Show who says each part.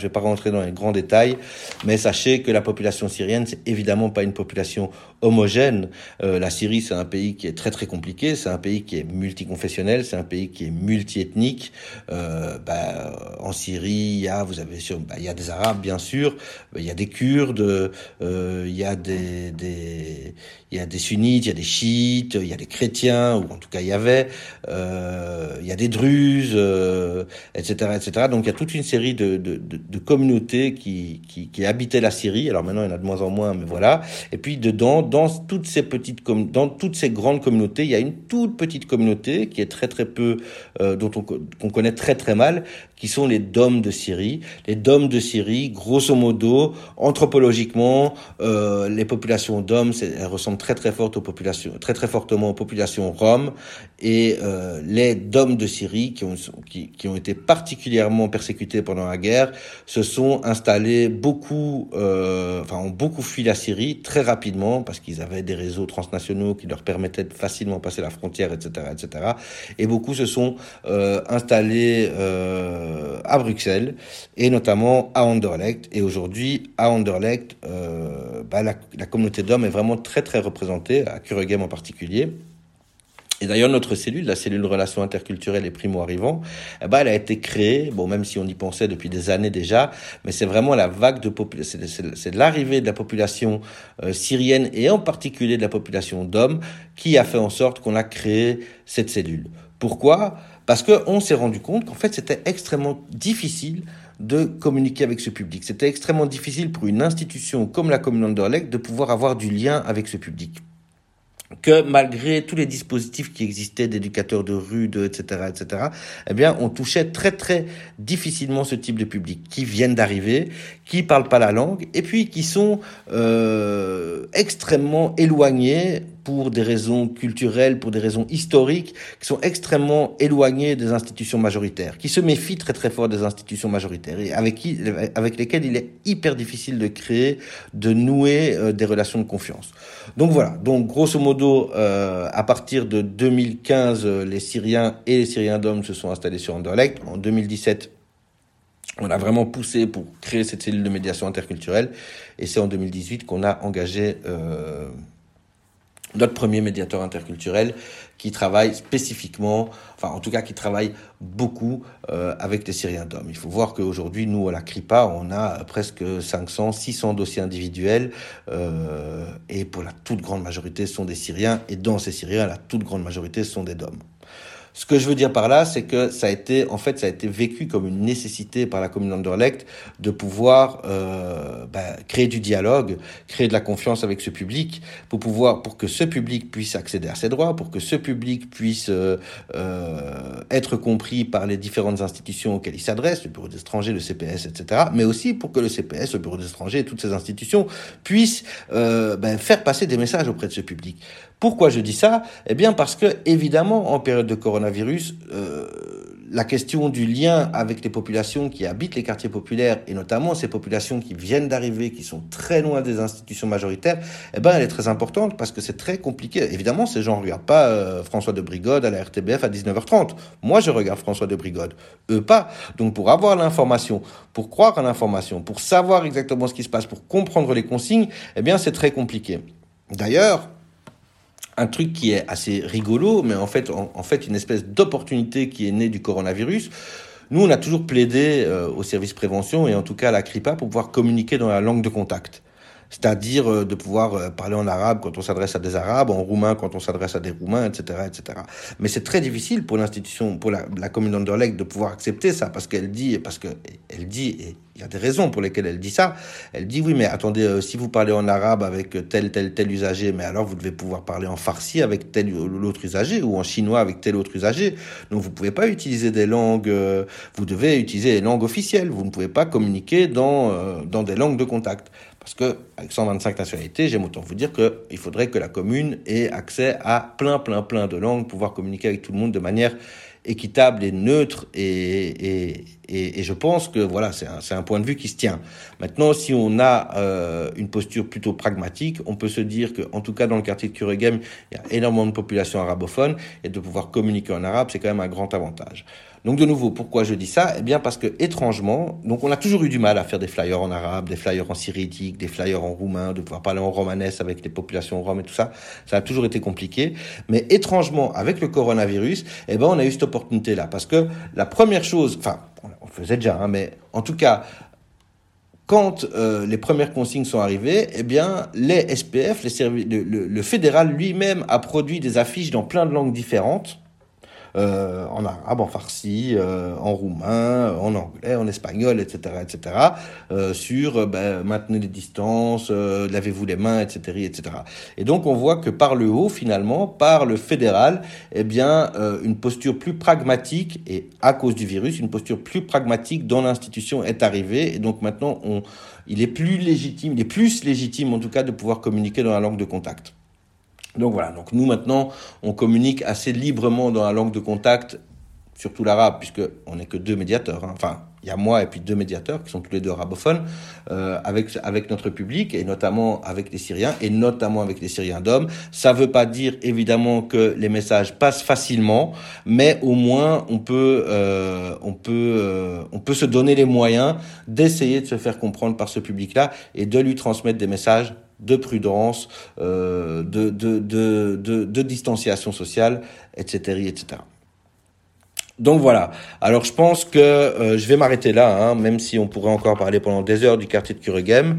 Speaker 1: Je ne vais pas rentrer dans les grands détails, mais sachez que la population syrienne, c'est évidemment pas une population homogène. Euh, la Syrie, c'est un pays qui est très très compliqué, c'est un pays qui est multiconfessionnel, c'est un pays qui est multiethnique. Euh, bah, en Syrie, il y a, vous avez bah, y a des Arabes bien sûr, il y a des Kurdes, euh, il y a des, il y a des sunnites, il y a des chiites, il y a des chrétiens, ou en tout cas il y avait, euh, il y a des druzes, etc., euh, etc. Donc il y a toute une série de, de communautés qui, qui, qui habitaient la Syrie. Alors maintenant il y en a de moins en moins, mais voilà. Et puis dedans, dans toutes ces petites, dans toutes ces grandes communautés, il y a une toute petite communauté qui est très très peu, euh, dont on, qu'on connaît très très mal, qui sont les dômes de Syrie. Les dômes de Syrie, grosso modo, anthropologiquement, euh, les populations d'hommes, elles ressemblent très très fortes aux populations, très très fortement aux populations roms. Et euh, les dômes de Syrie, qui ont, qui, qui, ont été particulièrement persécutés pendant la guerre, se sont installés beaucoup, euh, enfin ont beaucoup fui la Syrie très rapidement parce qu'ils avaient des réseaux transnationaux qui leur permettaient de facilement passer la frontière, etc., etc. Et beaucoup se sont euh, installés euh, à Bruxelles et notamment à Anderlecht. Et aujourd'hui, à Anderlecht, euh, bah, la, la, communauté d'hommes est vraiment très très représentée, à Kuregem en particulier. Et d'ailleurs, notre cellule, la cellule relations interculturelles et primo-arrivants, eh ben, elle a été créée, bon, même si on y pensait depuis des années déjà, mais c'est vraiment la vague de c'est l'arrivée de la population euh, syrienne et en particulier de la population d'hommes qui a fait en sorte qu'on a créé cette cellule. Pourquoi? Parce qu'on s'est rendu compte qu'en fait, c'était extrêmement difficile de communiquer avec ce public. C'était extrêmement difficile pour une institution comme la commune Anderlecht de pouvoir avoir du lien avec ce public que malgré tous les dispositifs qui existaient d'éducateurs de rue, de etc., etc., eh bien, on touchait très très difficilement ce type de public qui viennent d'arriver, qui parlent pas la langue et puis qui sont euh, extrêmement éloignés pour des raisons culturelles, pour des raisons historiques, qui sont extrêmement éloignés des institutions majoritaires, qui se méfient très très fort des institutions majoritaires et avec qui, avec lesquelles il est hyper difficile de créer, de nouer euh, des relations de confiance. Donc voilà. Donc grosso modo, euh, à partir de 2015, euh, les Syriens et les Syriens d'hommes se sont installés sur Anderlecht. En 2017, on a vraiment poussé pour créer cette cellule de médiation interculturelle. Et c'est en 2018 qu'on a engagé notre premier médiateur interculturel qui travaille spécifiquement, enfin en tout cas qui travaille beaucoup euh, avec les Syriens d'hommes. Il faut voir qu'aujourd'hui, nous, à la CRIPA, on a presque 500, 600 dossiers individuels euh, et pour la toute grande majorité, ce sont des Syriens et dans ces Syriens, la toute grande majorité, ce sont des DOM. Ce que je veux dire par là, c'est que ça a été, en fait, ça a été vécu comme une nécessité par la commune d'Anderlecht de pouvoir euh, bah, créer du dialogue, créer de la confiance avec ce public, pour pouvoir, pour que ce public puisse accéder à ses droits, pour que ce public puisse euh, euh, être compris par les différentes institutions auxquelles il s'adresse, le bureau d'étrangers, le CPS, etc. Mais aussi pour que le CPS, le bureau d'étrangers et toutes ces institutions puissent ben, faire passer des messages auprès de ce public. Pourquoi je dis ça? Eh bien parce que, évidemment, en période de euh, la question du lien avec les populations qui habitent les quartiers populaires, et notamment ces populations qui viennent d'arriver, qui sont très loin des institutions majoritaires, eh ben, elle est très importante parce que c'est très compliqué. Évidemment, ces gens ne regardent pas euh, François de Brigode à la RTBF à 19h30. Moi, je regarde François de Brigode. Eux, pas. Donc, pour avoir l'information, pour croire à l'information, pour savoir exactement ce qui se passe, pour comprendre les consignes, eh bien, c'est très compliqué. D'ailleurs, un truc qui est assez rigolo, mais en fait, en, fait une espèce d'opportunité qui est née du coronavirus. Nous, on a toujours plaidé euh, au service prévention et en tout cas à la CRIPA pour pouvoir communiquer dans la langue de contact c'est-à-dire euh, de pouvoir euh, parler en arabe quand on s'adresse à des arabes, en roumain quand on s'adresse à des roumains, etc., etc. Mais c'est très difficile pour l'institution, pour la, commune d'Anderlecht de pouvoir accepter ça parce qu'elle dit, parce que elle dit, et il y a des raisons pour lesquelles elle dit ça. Elle dit oui, mais attendez, euh, si vous parlez en arabe avec tel tel tel usager, mais alors vous devez pouvoir parler en farsi avec tel l'autre usager ou en chinois avec tel autre usager. Donc vous pouvez pas utiliser des langues, vous devez utiliser les langues officielles. Vous ne pouvez pas communiquer dans dans des langues de contact. Parce que avec 125 nationalités, j'aime autant vous dire qu'il faudrait que la commune ait accès à plein, plein, plein de langues, pouvoir communiquer avec tout le monde de manière équitable et neutre et, et, je pense que voilà c'est un, point de vue qui se tient. Maintenant si on a euh, une posture plutôt pragmatique, on peut se dire que en tout cas dans le quartier de Kuregem, il y a énormément de population arabophone et de pouvoir communiquer en arabe c'est quand même un grand avantage. Donc de nouveau, pourquoi je dis ça? Eh bien parce que étrangement, donc on a toujours eu du mal à faire des flyers en arabe, des flyers en syritique, des flyers en roumain, de pouvoir parler en romanesque avec les populations roms et tout ça. Ça a toujours été compliqué. Mais étrangement, avec le coronavirus, eh ben on a eu cette opportunité-là. Parce que la première chose, enfin, on le faisait déjà, hein, mais en tout cas, quand euh, les premières consignes sont arrivées, eh bien, les SPF, les le, le fédéral lui-même a produit des affiches dans plein de langues différentes euh, en arabe, en farsi, euh, en roumain, en anglais, en espagnol, etc., etc., euh, sur ben, maintenez les distances, lavez-vous les mains, etc., etc. Et donc on voit que par le haut, finalement, par le fédéral, eh bien, une posture plus pragmatique et à cause du virus, une posture plus pragmatique dans l'institution est arrivée. Et donc maintenant, on, il est plus légitime, il est plus légitime en tout cas de pouvoir communiquer dans la langue de contact. Donc voilà, donc nous maintenant, on communique assez librement dans la langue de contact, surtout l'arabe, puisque on n'est que deux médiateurs. Hein. Enfin, il y a moi et puis deux médiateurs qui sont tous les deux arabophones euh, avec avec notre public et notamment avec les Syriens et notamment avec les Syriens d'hommes. Ça veut pas dire évidemment que les messages passent facilement, mais au moins on peut euh, on peut euh, on peut se donner les moyens d'essayer de se faire comprendre par ce public-là et de lui transmettre des messages de prudence, euh, de, de, de, de, distanciation sociale, etc., etc. Donc voilà. Alors je pense que euh, je vais m'arrêter là, hein, même si on pourrait encore parler pendant des heures du quartier de Kuregem.